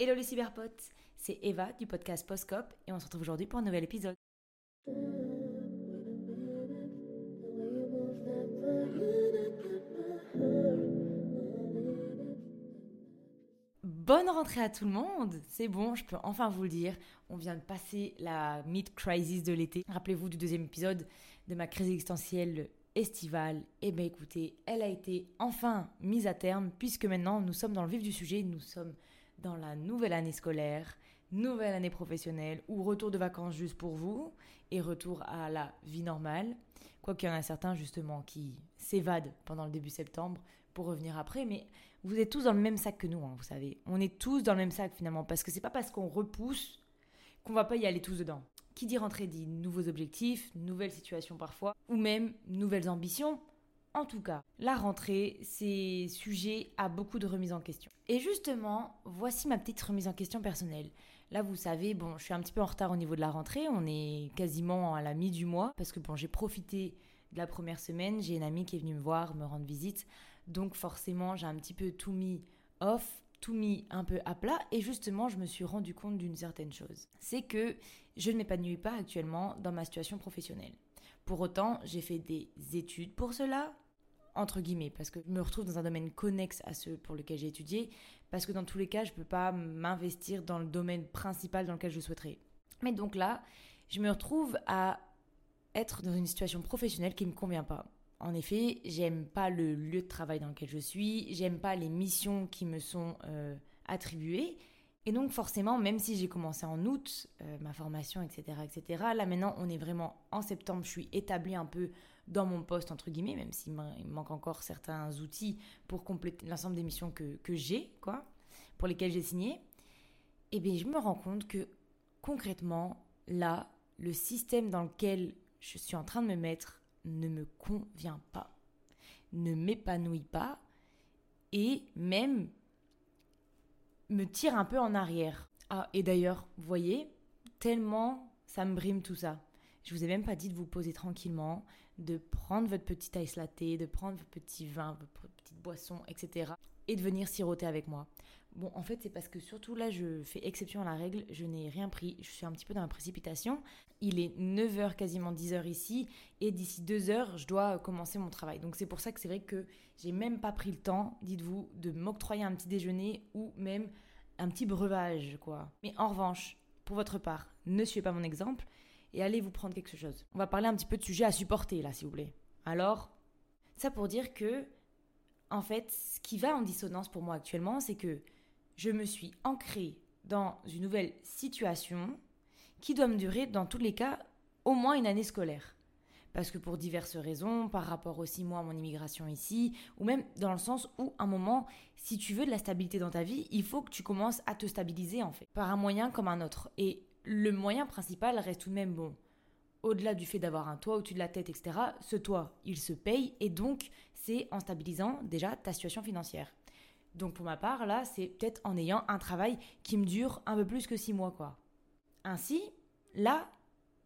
Hello les cyberpotes, c'est Eva du podcast Postcop et on se retrouve aujourd'hui pour un nouvel épisode. Bonne rentrée à tout le monde C'est bon, je peux enfin vous le dire. On vient de passer la mid-crisis de l'été. Rappelez-vous du deuxième épisode de ma crise existentielle estivale. Eh bien écoutez, elle a été enfin mise à terme puisque maintenant nous sommes dans le vif du sujet. Nous sommes dans la nouvelle année scolaire, nouvelle année professionnelle ou retour de vacances juste pour vous et retour à la vie normale. Quoiqu'il y en a certains justement qui s'évadent pendant le début septembre pour revenir après, mais vous êtes tous dans le même sac que nous, hein, vous savez. On est tous dans le même sac finalement, parce que c'est pas parce qu'on repousse qu'on va pas y aller tous dedans. Qui dit rentrée dit nouveaux objectifs, nouvelles situations parfois, ou même nouvelles ambitions. En tout cas, la rentrée, c'est sujet à beaucoup de remises en question. Et justement, voici ma petite remise en question personnelle. Là, vous savez, bon, je suis un petit peu en retard au niveau de la rentrée, on est quasiment à la mi du mois, parce que bon, j'ai profité de la première semaine, j'ai une amie qui est venue me voir, me rendre visite, donc forcément, j'ai un petit peu tout mis off, tout mis un peu à plat et justement je me suis rendu compte d'une certaine chose. C'est que je ne m'épanouis pas actuellement dans ma situation professionnelle. Pour autant, j'ai fait des études pour cela, entre guillemets, parce que je me retrouve dans un domaine connexe à ceux pour lequel j'ai étudié, parce que dans tous les cas, je ne peux pas m'investir dans le domaine principal dans lequel je souhaiterais. Mais donc là, je me retrouve à être dans une situation professionnelle qui ne me convient pas. En effet, j'aime pas le lieu de travail dans lequel je suis, j'aime pas les missions qui me sont euh, attribuées. Et donc forcément, même si j'ai commencé en août euh, ma formation, etc., etc., là maintenant on est vraiment en septembre, je suis établie un peu dans mon poste, entre guillemets, même s'il me manque encore certains outils pour compléter l'ensemble des missions que, que j'ai, quoi, pour lesquelles j'ai signé. Et eh bien je me rends compte que concrètement, là, le système dans lequel je suis en train de me mettre ne me convient pas, ne m'épanouit pas et même me tire un peu en arrière. Ah, et d'ailleurs, vous voyez, tellement ça me brime tout ça. Je vous ai même pas dit de vous poser tranquillement, de prendre votre petit ice latte, de prendre votre petit vin, votre petite boisson, etc. et de venir siroter avec moi. Bon, en fait, c'est parce que surtout là, je fais exception à la règle, je n'ai rien pris, je suis un petit peu dans la précipitation. Il est 9h, quasiment 10h ici, et d'ici 2h, je dois commencer mon travail. Donc c'est pour ça que c'est vrai que j'ai même pas pris le temps, dites-vous, de m'octroyer un petit déjeuner ou même un petit breuvage, quoi. Mais en revanche, pour votre part, ne suivez pas mon exemple et allez vous prendre quelque chose. On va parler un petit peu de sujet à supporter là, s'il vous plaît. Alors, ça pour dire que, en fait, ce qui va en dissonance pour moi actuellement, c'est que je me suis ancrée dans une nouvelle situation qui doit me durer, dans tous les cas, au moins une année scolaire. Parce que pour diverses raisons, par rapport aussi moi à mon immigration ici, ou même dans le sens où, un moment, si tu veux de la stabilité dans ta vie, il faut que tu commences à te stabiliser en fait, par un moyen comme un autre. Et le moyen principal reste tout de même bon. Au-delà du fait d'avoir un toit au-dessus de la tête, etc., ce toit, il se paye et donc c'est en stabilisant déjà ta situation financière. Donc pour ma part, là, c'est peut-être en ayant un travail qui me dure un peu plus que six mois, quoi. Ainsi, là,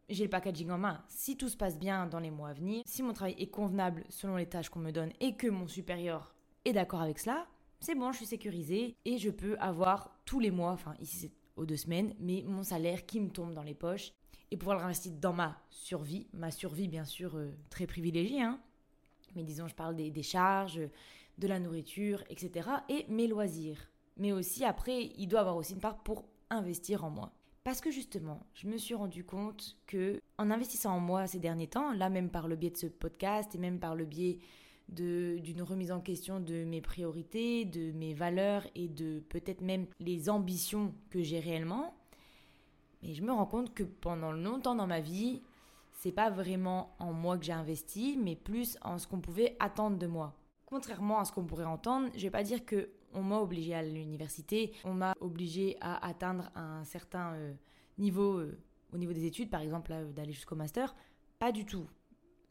j'ai le packaging en main. Si tout se passe bien dans les mois à venir, si mon travail est convenable selon les tâches qu'on me donne et que mon supérieur est d'accord avec cela, c'est bon, je suis sécurisée et je peux avoir tous les mois, enfin ici c'est aux deux semaines, mais mon salaire qui me tombe dans les poches et pouvoir le réinvestir dans ma survie, ma survie bien sûr euh, très privilégiée, hein, mais disons, je parle des, charges, de la nourriture, etc. Et mes loisirs. Mais aussi, après, il doit avoir aussi une part pour investir en moi. Parce que justement, je me suis rendu compte que en investissant en moi ces derniers temps, là même par le biais de ce podcast et même par le biais d'une remise en question de mes priorités, de mes valeurs et de peut-être même les ambitions que j'ai réellement, mais je me rends compte que pendant longtemps dans ma vie, c'est pas vraiment en moi que j'ai investi, mais plus en ce qu'on pouvait attendre de moi. Contrairement à ce qu'on pourrait entendre, je vais pas dire que on m'a obligé à l'université, on m'a obligé à atteindre un certain euh, niveau euh, au niveau des études, par exemple d'aller jusqu'au master. Pas du tout.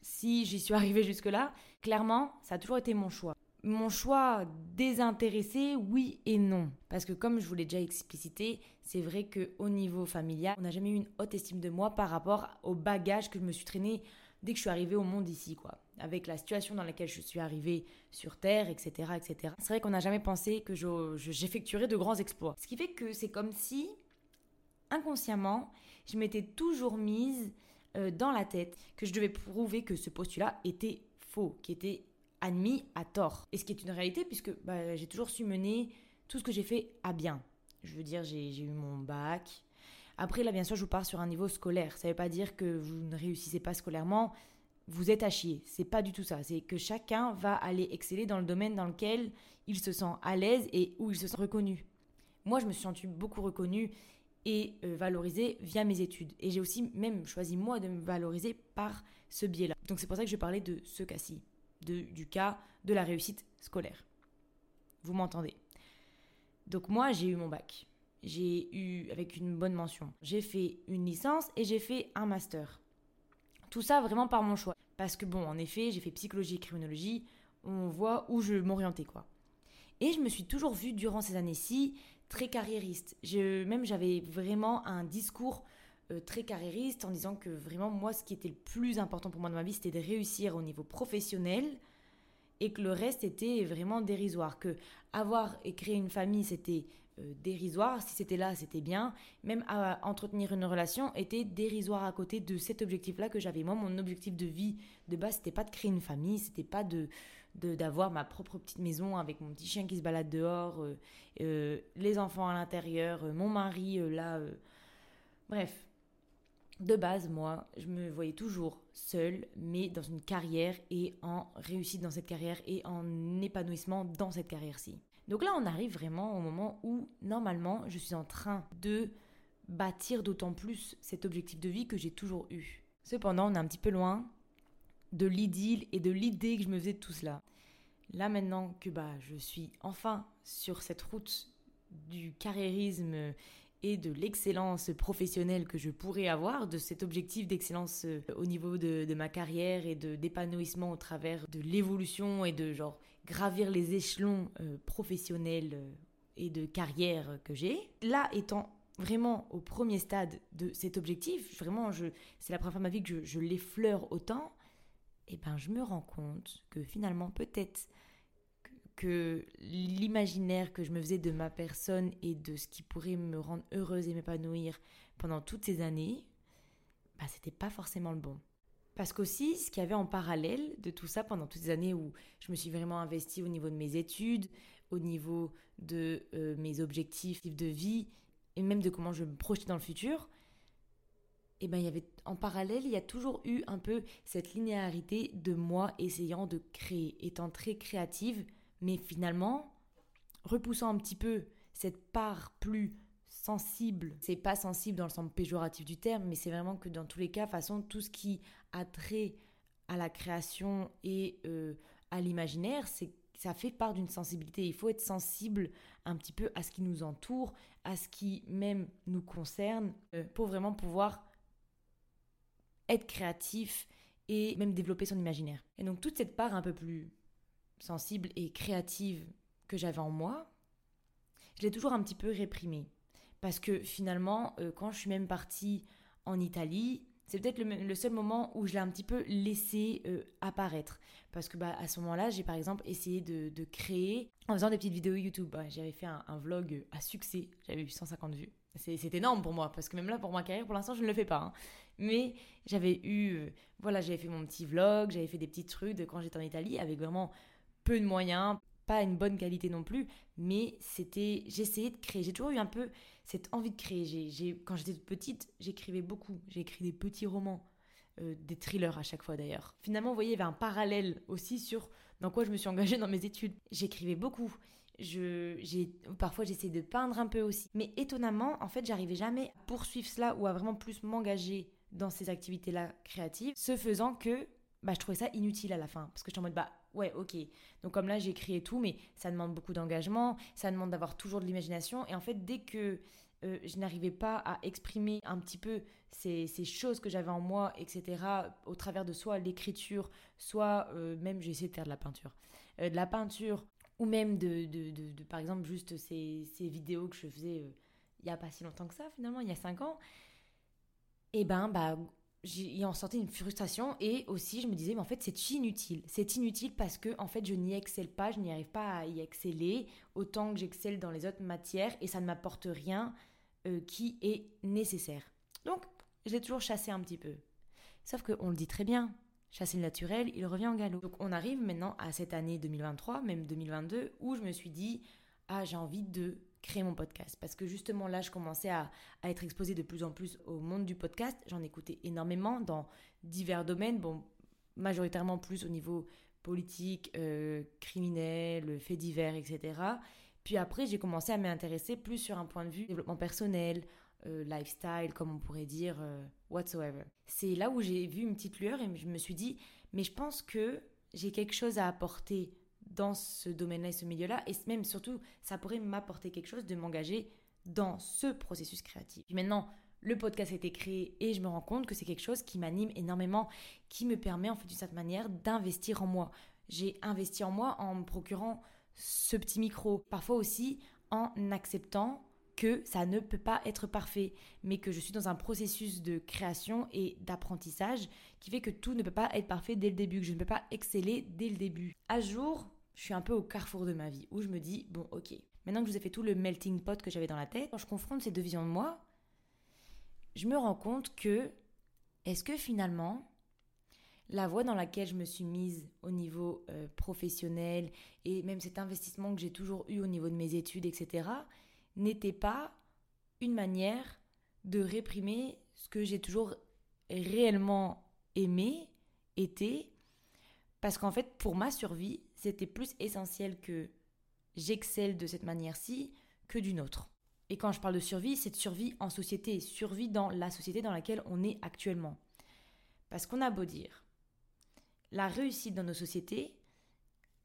Si j'y suis arrivée jusque-là, clairement, ça a toujours été mon choix. Mon choix désintéressé, oui et non. Parce que comme je vous l'ai déjà explicité, c'est vrai qu'au niveau familial, on n'a jamais eu une haute estime de moi par rapport au bagage que je me suis traîné dès que je suis arrivée au monde ici, quoi. Avec la situation dans laquelle je suis arrivée sur Terre, etc. etc. C'est vrai qu'on n'a jamais pensé que j'effectuerais de grands exploits. Ce qui fait que c'est comme si, inconsciemment, je m'étais toujours mise euh, dans la tête que je devais prouver que ce postulat était faux, qui était admis à tort. Et ce qui est une réalité puisque bah, j'ai toujours su mener tout ce que j'ai fait à bien. Je veux dire, j'ai eu mon bac. Après, là, bien sûr, je vous pars sur un niveau scolaire. Ça ne veut pas dire que vous ne réussissez pas scolairement, vous êtes à chier. C'est pas du tout ça. C'est que chacun va aller exceller dans le domaine dans lequel il se sent à l'aise et où il se sent reconnu. Moi, je me suis sentie beaucoup reconnue et euh, valorisée via mes études. Et j'ai aussi même choisi moi de me valoriser par ce biais-là. Donc c'est pour ça que je parlais de ce cas-ci, du cas de la réussite scolaire. Vous m'entendez? Donc moi, j'ai eu mon bac. J'ai eu avec une bonne mention. J'ai fait une licence et j'ai fait un master. Tout ça vraiment par mon choix. Parce que bon, en effet, j'ai fait psychologie et criminologie. On voit où je m'orientais quoi. Et je me suis toujours vue durant ces années-ci très carriériste. Je, même j'avais vraiment un discours euh, très carriériste en disant que vraiment moi ce qui était le plus important pour moi dans ma vie c'était de réussir au niveau professionnel et que le reste était vraiment dérisoire. Que avoir et créer une famille c'était euh, dérisoire, si c'était là c'était bien, même à entretenir une relation était dérisoire à côté de cet objectif-là que j'avais. Moi mon objectif de vie de base c'était pas de créer une famille, c'était pas de d'avoir ma propre petite maison avec mon petit chien qui se balade dehors, euh, euh, les enfants à l'intérieur, mon mari là. Bref, de base, moi, je me voyais toujours seule, mais dans une carrière et en réussite dans cette carrière et en épanouissement dans cette carrière-ci. Donc là, on arrive vraiment au moment où, normalement, je suis en train de bâtir d'autant plus cet objectif de vie que j'ai toujours eu. Cependant, on est un petit peu loin de l'idylle et de l'idée que je me faisais de tout cela. Là maintenant que bah, je suis enfin sur cette route du carriérisme et de l'excellence professionnelle que je pourrais avoir, de cet objectif d'excellence euh, au niveau de, ma carrière et de d'épanouissement au travers de l'évolution et de genre gravir les échelons euh, professionnels euh, et de carrière que j'ai. Là étant vraiment au premier stade de cet objectif, vraiment c'est la première fois de ma vie que je, je l'effleure autant et eh ben je me rends compte que finalement peut-être que l'imaginaire que je me faisais de ma personne et de ce qui pourrait me rendre heureuse et m'épanouir pendant toutes ces années, bah c'était pas forcément le bon. Parce qu'aussi, ce qu'il y avait en parallèle de tout ça pendant toutes ces années où je me suis vraiment investie au niveau de mes études, au niveau de euh, mes objectifs de vie et même de comment je me projetais dans le futur, et eh ben il y avait en parallèle, il y a toujours eu un peu cette linéarité de moi essayant de créer, étant très créative, mais finalement repoussant un petit peu cette part plus sensible. C'est pas sensible dans le sens péjoratif du terme, mais c'est vraiment que dans tous les cas, façon tout ce qui a trait à la création et euh, à l'imaginaire, c'est ça fait part d'une sensibilité. Il faut être sensible un petit peu à ce qui nous entoure, à ce qui même nous concerne, euh, pour vraiment pouvoir être créatif et même développer son imaginaire. Et donc toute cette part un peu plus sensible et créative que j'avais en moi, je l'ai toujours un petit peu réprimée. Parce que finalement, euh, quand je suis même partie en Italie, c'est peut-être le, seul moment où je l'ai un petit peu laissé euh, apparaître. Parce que bah, à ce moment-là, j'ai par exemple essayé de, créer en faisant des petites vidéos YouTube. Bah, j'avais fait un, vlog à succès, j'avais eu 150 vues. C'est énorme pour moi, parce que même là, pour ma carrière, pour l'instant, je ne le fais pas. Hein. Mais j'avais eu, euh, voilà, j'avais fait mon petit vlog, j'avais fait des petits trucs de quand j'étais en Italie, avec vraiment peu de moyens, pas une bonne qualité non plus, mais c'était, j'essayais de créer. J'ai toujours eu un peu cette envie de créer. J'ai, quand j'étais petite, j'écrivais beaucoup. J'ai écrit des petits romans, euh, des thrillers à chaque fois d'ailleurs. Finalement, vous voyez, il y avait un parallèle aussi sur dans quoi je me suis engagée dans mes études. J'écrivais beaucoup. J'ai, parfois j'essayais de peindre un peu aussi. Mais étonnamment, en fait, j'arrivais jamais à poursuivre cela ou à vraiment plus m'engager dans ces activités-là créatives, ce faisant que bah, je trouvais ça inutile à la fin. Parce que je suis en mode, bah ouais, ok. Donc comme là, j'ai créé tout, mais ça demande beaucoup d'engagement, ça demande d'avoir toujours de l'imagination. Et en fait, dès que euh, je n'arrivais pas à exprimer un petit peu ces, ces choses que j'avais en moi, etc., au travers de soit l'écriture, soit euh, même, j'ai essayé de faire de la peinture, euh, de la peinture, ou même de, de, de, par exemple, juste ces, ces, vidéos que je faisais il n'y a pas si longtemps que ça, finalement, il y a cinq ans, et eh ben, bah, j'y en sentais une frustration et aussi je me disais mais en fait c'est inutile. C'est inutile parce que en fait je n'y excelle pas je n'y arrive pas à y exceller autant que j'excelle dans les autres matières et ça ne m'apporte rien euh, qui est nécessaire. Donc je l'ai toujours chassé un petit peu. Sauf qu'on le dit très bien chasser le naturel il revient en galop. Donc on arrive maintenant à cette année 2023 même 2022 où je me suis dit ah j'ai envie de créer mon podcast. Parce que justement là, je commençais à, être exposée de plus en plus au monde du podcast. J'en écoutais énormément dans divers domaines, bon, majoritairement plus au niveau politique, euh, criminel, faits divers, etc. Puis après, j'ai commencé à m'intéresser plus sur un point de vue développement personnel, euh, lifestyle, comme on pourrait dire, euh, whatsoever. C'est là où j'ai vu une petite lueur et je me suis dit, mais je pense que j'ai quelque chose à apporter dans ce domaine-là et ce milieu-là. Et même surtout, ça pourrait m'apporter quelque chose de m'engager dans ce processus créatif. maintenant, le podcast a été créé et je me rends compte que c'est quelque chose qui m'anime énormément, qui me permet en fait d'une certaine manière d'investir en moi. J'ai investi en moi en me procurant ce petit micro, parfois aussi en acceptant que ça ne peut pas être parfait, mais que je suis dans un processus de création et d'apprentissage qui fait que tout ne peut pas être parfait dès le début, que je ne peux pas exceller dès le début. À jour, je suis un peu au carrefour de ma vie où je me dis bon, ok, maintenant que je vous ai fait tout le melting pot que j'avais dans la tête, quand je confronte ces deux visions de moi, je me rends compte que est-ce que finalement la voie dans laquelle je me suis mise au niveau euh, professionnel et même cet investissement que j'ai toujours eu au niveau de mes études, etc., n'était pas une manière de réprimer ce que j'ai toujours réellement aimé, été, parce qu'en fait, pour ma survie, c'était plus essentiel que j'excelle de cette manière-ci que d'une autre. Et quand je parle de survie, c'est de survie en société, survie dans la société dans laquelle on est actuellement. Parce qu'on a beau dire, la réussite dans nos sociétés,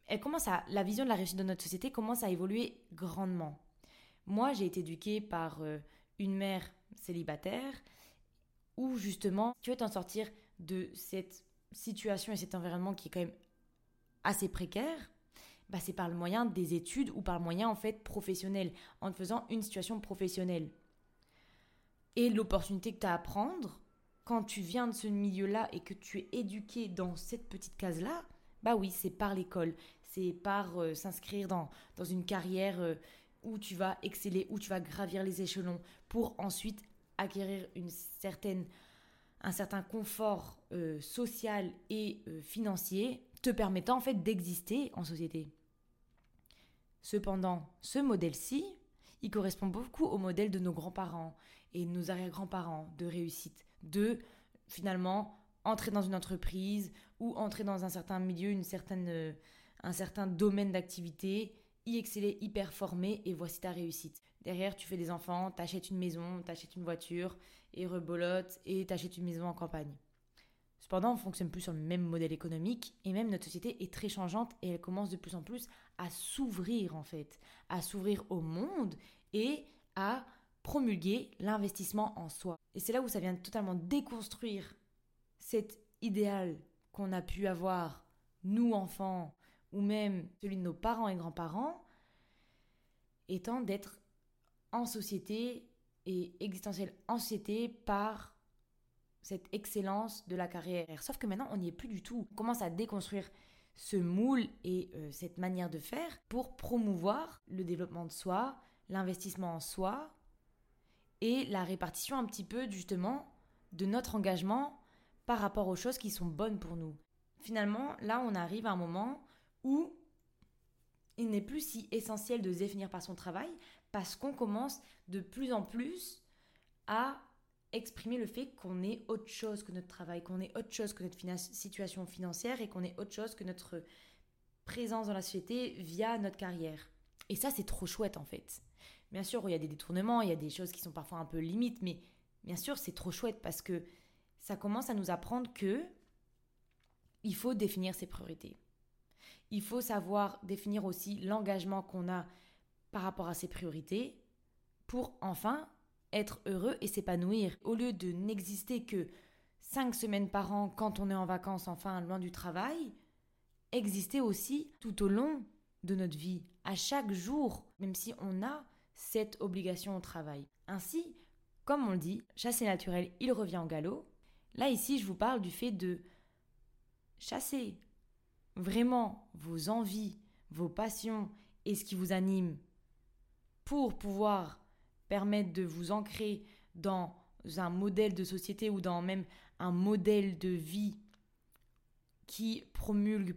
elle commence à, la vision de la réussite dans notre société commence à évoluer grandement. Moi, j'ai été éduquée par euh, une mère célibataire où justement, tu veux t'en sortir de cette situation et cet environnement qui est quand même assez précaire, bah c'est par le moyen des études ou par le moyen en fait professionnel, en faisant une situation professionnelle. Et l'opportunité que tu as à prendre, quand tu viens de ce milieu-là et que tu es éduqué dans cette petite case-là, bah oui, c'est par l'école, c'est par euh, s'inscrire dans, dans une carrière euh, où tu vas exceller, où tu vas gravir les échelons pour ensuite acquérir une certaine, un certain confort euh, social et financier te permettant en fait d'exister en société. Cependant, ce modèle-ci, il correspond beaucoup au modèle de nos grands-parents et nos arrière-grands-parents de réussite, de finalement entrer dans une entreprise ou entrer dans un certain milieu, une certaine, un certain domaine d'activité, y exceller, y performer et voici ta réussite. Derrière, tu fais des enfants, t'achètes une maison, t'achètes une voiture et rebolote et t'achètes une maison en campagne. Cependant, on ne fonctionne plus sur le même modèle économique et même notre société est très changeante et elle commence de plus en plus à s'ouvrir en fait, à s'ouvrir au monde et à promulguer l'investissement en soi. Et c'est là où ça vient totalement déconstruire cet idéal qu'on a pu avoir, nous enfants, ou même celui de nos parents et grands-parents, étant d'être en société et existentiel en société par cette excellence de la carrière. Sauf que maintenant, on n'y est plus du tout. On commence à déconstruire ce moule et euh, cette manière de faire pour promouvoir le développement de soi, l'investissement en soi et la répartition un petit peu justement de notre engagement par rapport aux choses qui sont bonnes pour nous. Finalement, là, on arrive à un moment où il n'est plus si essentiel de se définir par son travail parce qu'on commence de plus en plus à exprimer le fait qu'on est autre chose que notre travail, qu'on est autre chose que notre situation financière et qu'on est autre chose que notre présence dans la société via notre carrière. Et ça, c'est trop chouette en fait. Bien sûr, il y a des détournements, il y a des choses qui sont parfois un peu limites, mais bien sûr, c'est trop chouette parce que ça commence à nous apprendre que il faut définir ses priorités. Il faut savoir définir aussi l'engagement qu'on a par rapport à ses priorités pour enfin être heureux et s'épanouir. Au lieu de n'exister que cinq semaines par an quand on est en vacances, enfin loin du travail, exister aussi tout au long de notre vie, à chaque jour, même si on a cette obligation au travail. Ainsi, comme on le dit, chasser naturel, il revient en galop. Là, ici, je vous parle du fait de chasser vraiment vos envies, vos passions et ce qui vous anime pour pouvoir permettre de vous ancrer dans un modèle de société ou dans même un modèle de vie qui promulgue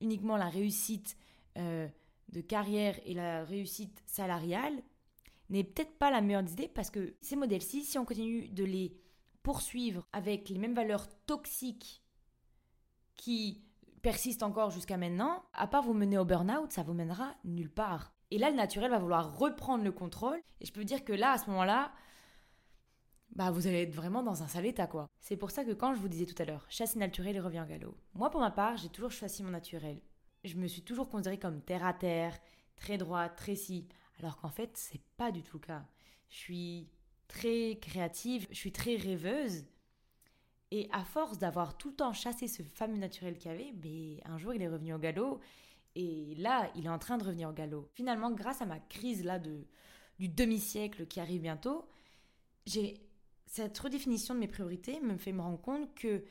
uniquement la réussite euh, de carrière et la réussite salariale n'est peut-être pas la meilleure idée parce que ces modèles-ci, si on continue de les poursuivre avec les mêmes valeurs toxiques qui persistent encore jusqu'à maintenant, à part vous mener au burn-out, ça vous mènera nulle part. Et là, le naturel va vouloir reprendre le contrôle. Et je peux dire que là, à ce moment-là, bah vous allez être vraiment dans un sale état quoi. C'est pour ça que quand je vous disais tout à l'heure, chasser naturel et revient au galop. Moi pour ma part, j'ai toujours choisi mon naturel. Je me suis toujours considérée comme terre à terre, très droite, très si, alors qu'en fait, c'est pas du tout le cas. Je suis très créative, je suis très rêveuse. Et à force d'avoir tout le temps chassé ce fameux naturel qu'il y avait, mais un jour il est revenu au galop. Et là, il est en train de revenir au galop. Finalement, grâce à ma crise là de, du demi-siècle qui arrive bientôt, j'ai cette redéfinition de mes priorités me fait me rendre compte que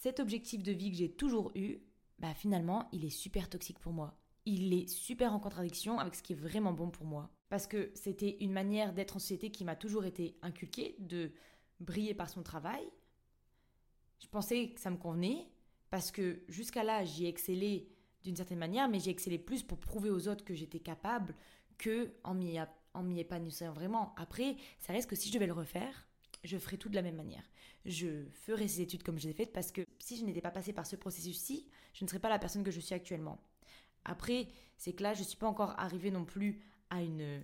cet objectif de vie que j'ai toujours eu, bah finalement, il est super toxique pour moi. Il est super en contradiction avec ce qui est vraiment bon pour moi. Parce que c'était une manière d'être en société qui m'a toujours été inculquée, de briller par son travail. Je pensais que ça me convenait, parce que jusqu'à là, j'y excellais d'une certaine manière, mais j'y excellais plus pour prouver aux autres que j'étais capable que en m'y épanouissant vraiment. Après, ça reste que si je devais le refaire, je ferai tout de la même manière. Je ferai ces études comme je les ai faites parce que si je n'étais pas passée par ce processus-ci, je ne serais pas la personne que je suis actuellement. Après, c'est que là, je ne suis pas encore arrivée non plus à une,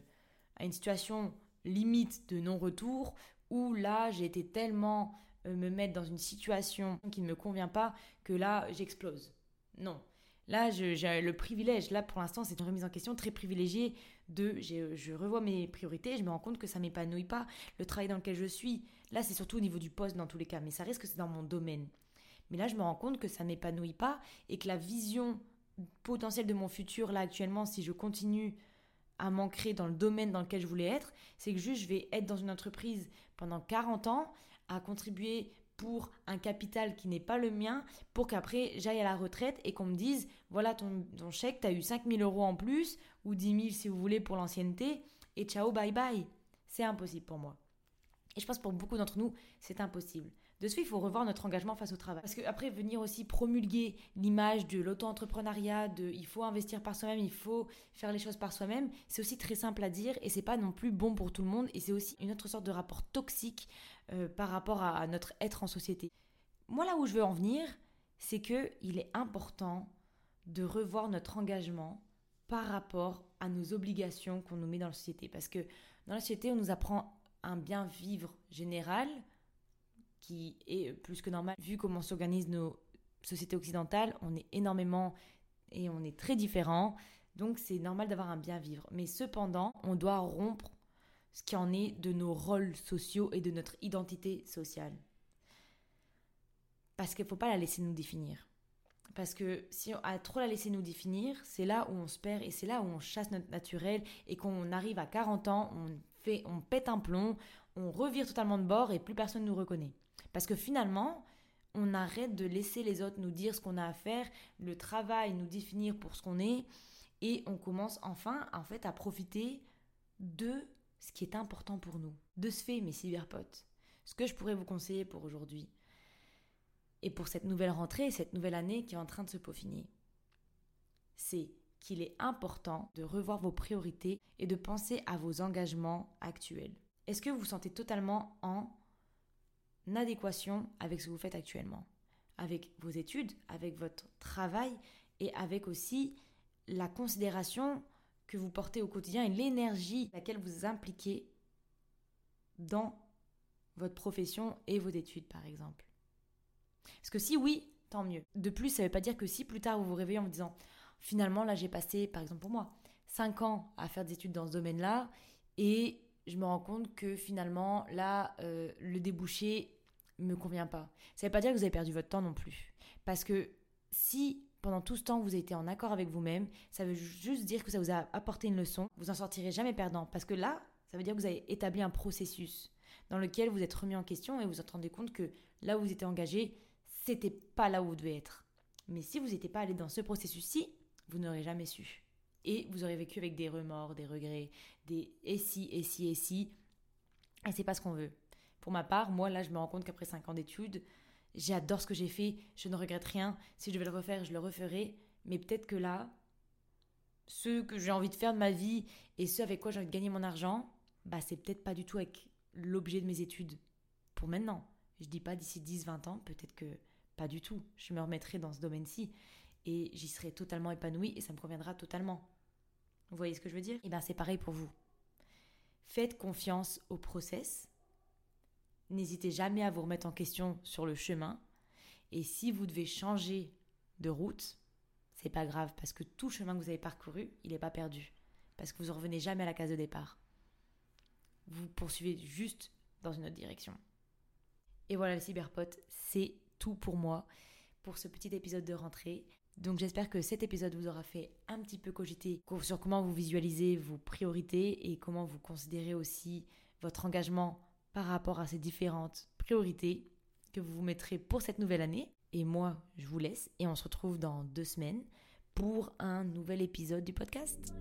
à une situation limite de non-retour où là, j'ai été tellement euh, me mettre dans une situation qui ne me convient pas que là, j'explose. Non. Là, j'ai le privilège, là pour l'instant, c'est une remise en question très privilégiée de je revois mes priorités, je me rends compte que ça m'épanouit pas, le travail dans lequel je suis. Là, c'est surtout au niveau du poste dans tous les cas, mais ça risque que c'est dans mon domaine. Mais là, je me rends compte que ça m'épanouit pas et que la vision potentielle de mon futur, là actuellement, si je continue à m'ancrer dans le domaine dans lequel je voulais être, c'est que juste je vais être dans une entreprise pendant 40 ans à contribuer pour un capital qui n'est pas le mien pour qu'après j'aille à la retraite et qu'on me dise voilà ton, chèque, tu as eu 5000 euros en plus ou 10 000 si vous voulez pour l'ancienneté et ciao bye bye. C'est impossible pour moi. Et je pense pour beaucoup d'entre nous, c'est impossible. De ce fait, il faut revoir notre engagement face au travail. Parce qu'après, venir aussi promulguer l'image de l'auto-entrepreneuriat, de il faut investir par soi-même, il faut faire les choses par soi-même, c'est aussi très simple à dire et c'est pas non plus bon pour tout le monde et c'est aussi une autre sorte de rapport toxique euh, par rapport à, notre être en société. Moi, là où je veux en venir, c'est que il est important de revoir notre engagement par rapport à nos obligations qu'on nous met dans la société. Parce que dans la société, on nous apprend un bien vivre général qui est plus que normal. Vu comment s'organisent nos sociétés occidentales, on est énormément et on est très différents. Donc c'est normal d'avoir un bien vivre. Mais cependant, on doit rompre ce qui en est de nos rôles sociaux et de notre identité sociale. Parce qu'il ne faut pas la laisser nous définir. Parce que si on a trop la laisser nous définir, c'est là où on se perd et c'est là où on chasse notre naturel et qu'on arrive à 40 ans, on, fait, on pète un plomb, on revire totalement de bord et plus personne ne nous reconnaît. Parce que finalement, on arrête de laisser les autres nous dire ce qu'on a à faire, le travail nous définir pour ce qu'on est et on commence enfin en fait à profiter de ce qui est important pour nous. De ce fait, mes cyberpotes, ce que je pourrais vous conseiller pour aujourd'hui et pour cette nouvelle rentrée, cette nouvelle année qui est en train de se peaufiner, c'est qu'il est important de revoir vos priorités et de penser à vos engagements actuels. Est-ce que vous vous sentez totalement en adéquation avec ce que vous faites actuellement? Avec vos études, avec votre travail et avec aussi la considération que vous portez au quotidien et l'énergie laquelle vous impliquez dans votre profession et vos études, par exemple. Parce que si oui, tant mieux. De plus, ça ne veut pas dire que si plus tard vous vous réveillez en vous disant finalement, là j'ai passé, par exemple pour moi, 5 ans à faire des études dans ce domaine-là et je me rends compte que finalement, là, euh, le débouché me convient pas. Ça ne veut pas dire que vous avez perdu votre temps non plus. Parce que si pendant tout ce temps, vous été en accord avec vous-même. Ça veut juste dire que ça vous a apporté une leçon. Vous en sortirez jamais perdant. Parce que là, ça veut dire que vous avez établi un processus. dans lequel vous êtes remis en question et vous vous rendez compte que là où vous étiez engagé, c'était pas là où vous devez être. Mais si vous n'étiez pas allé dans ce processus-ci, vous n'aurez jamais su. Et vous aurez vécu avec des remords, des regrets, des et si, et si, et si. Et c'est pas ce qu'on veut. Pour ma part, moi, là, je me rends compte qu'après 5 ans d'études, j'adore ce que j'ai fait, je ne regrette rien. Si je devais le refaire, je le referai. Mais peut-être que là, ce que j'ai envie de faire de ma vie et ce avec quoi j'ai envie de gagner mon argent, bah c'est peut-être pas du tout avec l'objet de mes études pour maintenant. Je dis pas d'ici 10, 20 ans, peut-être que pas du tout. Je me remettrai dans ce domaine-ci et j'y serai totalement épanouie et ça me conviendra totalement. Vous voyez ce que je veux dire? Et eh bien c'est pareil pour vous. Faites confiance au process. N'hésitez jamais à vous remettre en question sur le chemin. Et si vous devez changer de route, c'est pas grave parce que tout chemin que vous avez parcouru, il n'est pas perdu. Parce que vous ne revenez jamais à la case de départ. Vous poursuivez juste dans une autre direction. Et voilà le cyberpote, c'est tout pour moi pour ce petit épisode de rentrée. Donc j'espère que cet épisode vous aura fait un petit peu cogiter sur comment vous visualisez vos priorités et comment vous considérez aussi votre engagement par rapport à ces différentes priorités que vous vous mettrez pour cette nouvelle année. Et moi, je vous laisse et on se retrouve dans deux semaines pour un nouvel épisode du podcast.